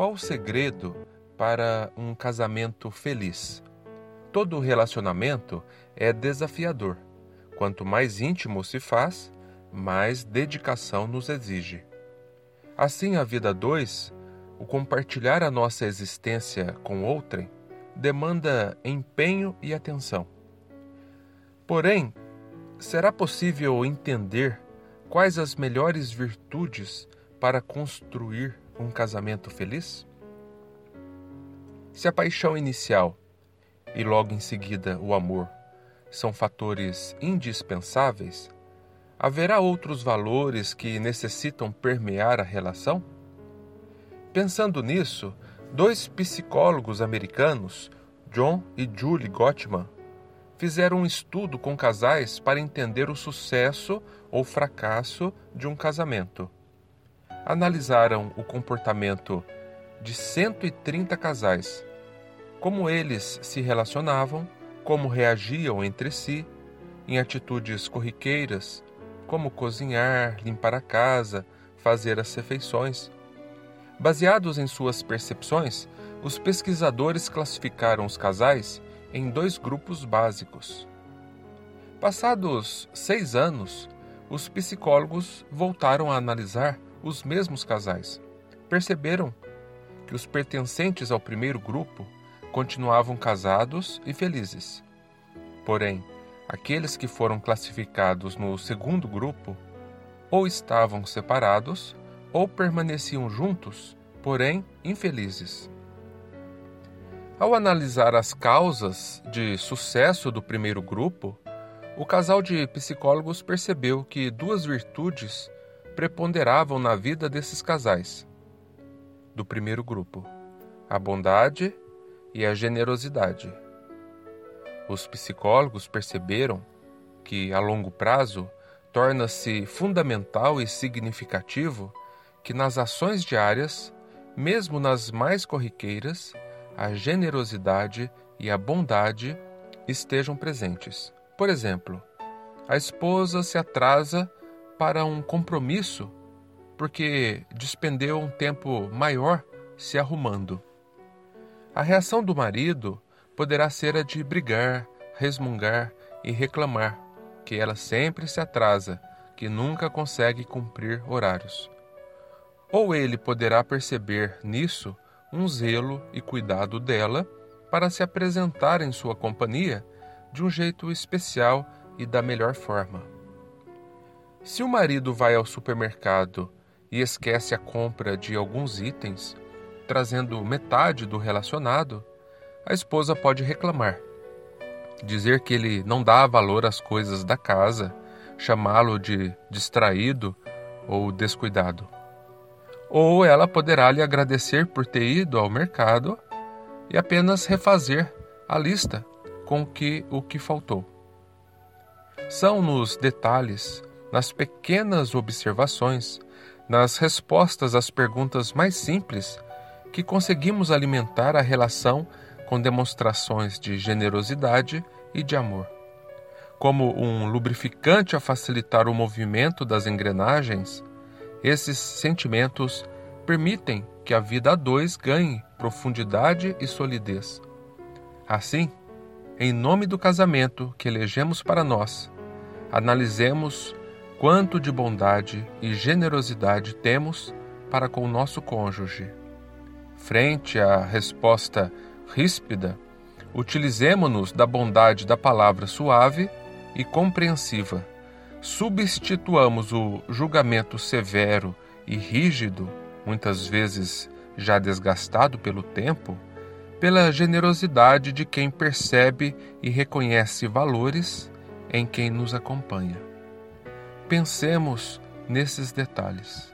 Qual o segredo para um casamento feliz? Todo relacionamento é desafiador. Quanto mais íntimo se faz, mais dedicação nos exige. Assim, a vida dois, o compartilhar a nossa existência com outrem, demanda empenho e atenção. Porém, será possível entender quais as melhores virtudes para construir um casamento feliz? Se a paixão inicial e logo em seguida o amor são fatores indispensáveis, haverá outros valores que necessitam permear a relação? Pensando nisso, dois psicólogos americanos, John e Julie Gottman, fizeram um estudo com casais para entender o sucesso ou fracasso de um casamento analisaram o comportamento de 130 casais, como eles se relacionavam, como reagiam entre si, em atitudes corriqueiras, como cozinhar, limpar a casa, fazer as refeições. Baseados em suas percepções, os pesquisadores classificaram os casais em dois grupos básicos. Passados seis anos, os psicólogos voltaram a analisar os mesmos casais. Perceberam que os pertencentes ao primeiro grupo continuavam casados e felizes. Porém, aqueles que foram classificados no segundo grupo ou estavam separados ou permaneciam juntos, porém infelizes. Ao analisar as causas de sucesso do primeiro grupo, o casal de psicólogos percebeu que duas virtudes preponderavam na vida desses casais. Do primeiro grupo, a bondade e a generosidade. Os psicólogos perceberam que, a longo prazo, torna-se fundamental e significativo que nas ações diárias, mesmo nas mais corriqueiras, a generosidade e a bondade estejam presentes. Por exemplo, a esposa se atrasa para um compromisso porque despendeu um tempo maior se arrumando. A reação do marido poderá ser a de brigar, resmungar e reclamar que ela sempre se atrasa, que nunca consegue cumprir horários. Ou ele poderá perceber nisso um zelo e cuidado dela para se apresentar em sua companhia de um jeito especial e da melhor forma. Se o marido vai ao supermercado e esquece a compra de alguns itens, trazendo metade do relacionado, a esposa pode reclamar, dizer que ele não dá valor às coisas da casa, chamá-lo de distraído ou descuidado. Ou ela poderá lhe agradecer por ter ido ao mercado e apenas refazer a lista com que o que faltou. São nos detalhes nas pequenas observações, nas respostas às perguntas mais simples, que conseguimos alimentar a relação com demonstrações de generosidade e de amor. Como um lubrificante a facilitar o movimento das engrenagens, esses sentimentos permitem que a vida a dois ganhe profundidade e solidez. Assim, em nome do casamento que elegemos para nós, analisemos quanto de bondade e generosidade temos para com o nosso cônjuge. Frente à resposta ríspida, utilizemo-nos da bondade da palavra suave e compreensiva. Substituamos o julgamento severo e rígido, muitas vezes já desgastado pelo tempo, pela generosidade de quem percebe e reconhece valores em quem nos acompanha. Pensemos nesses detalhes.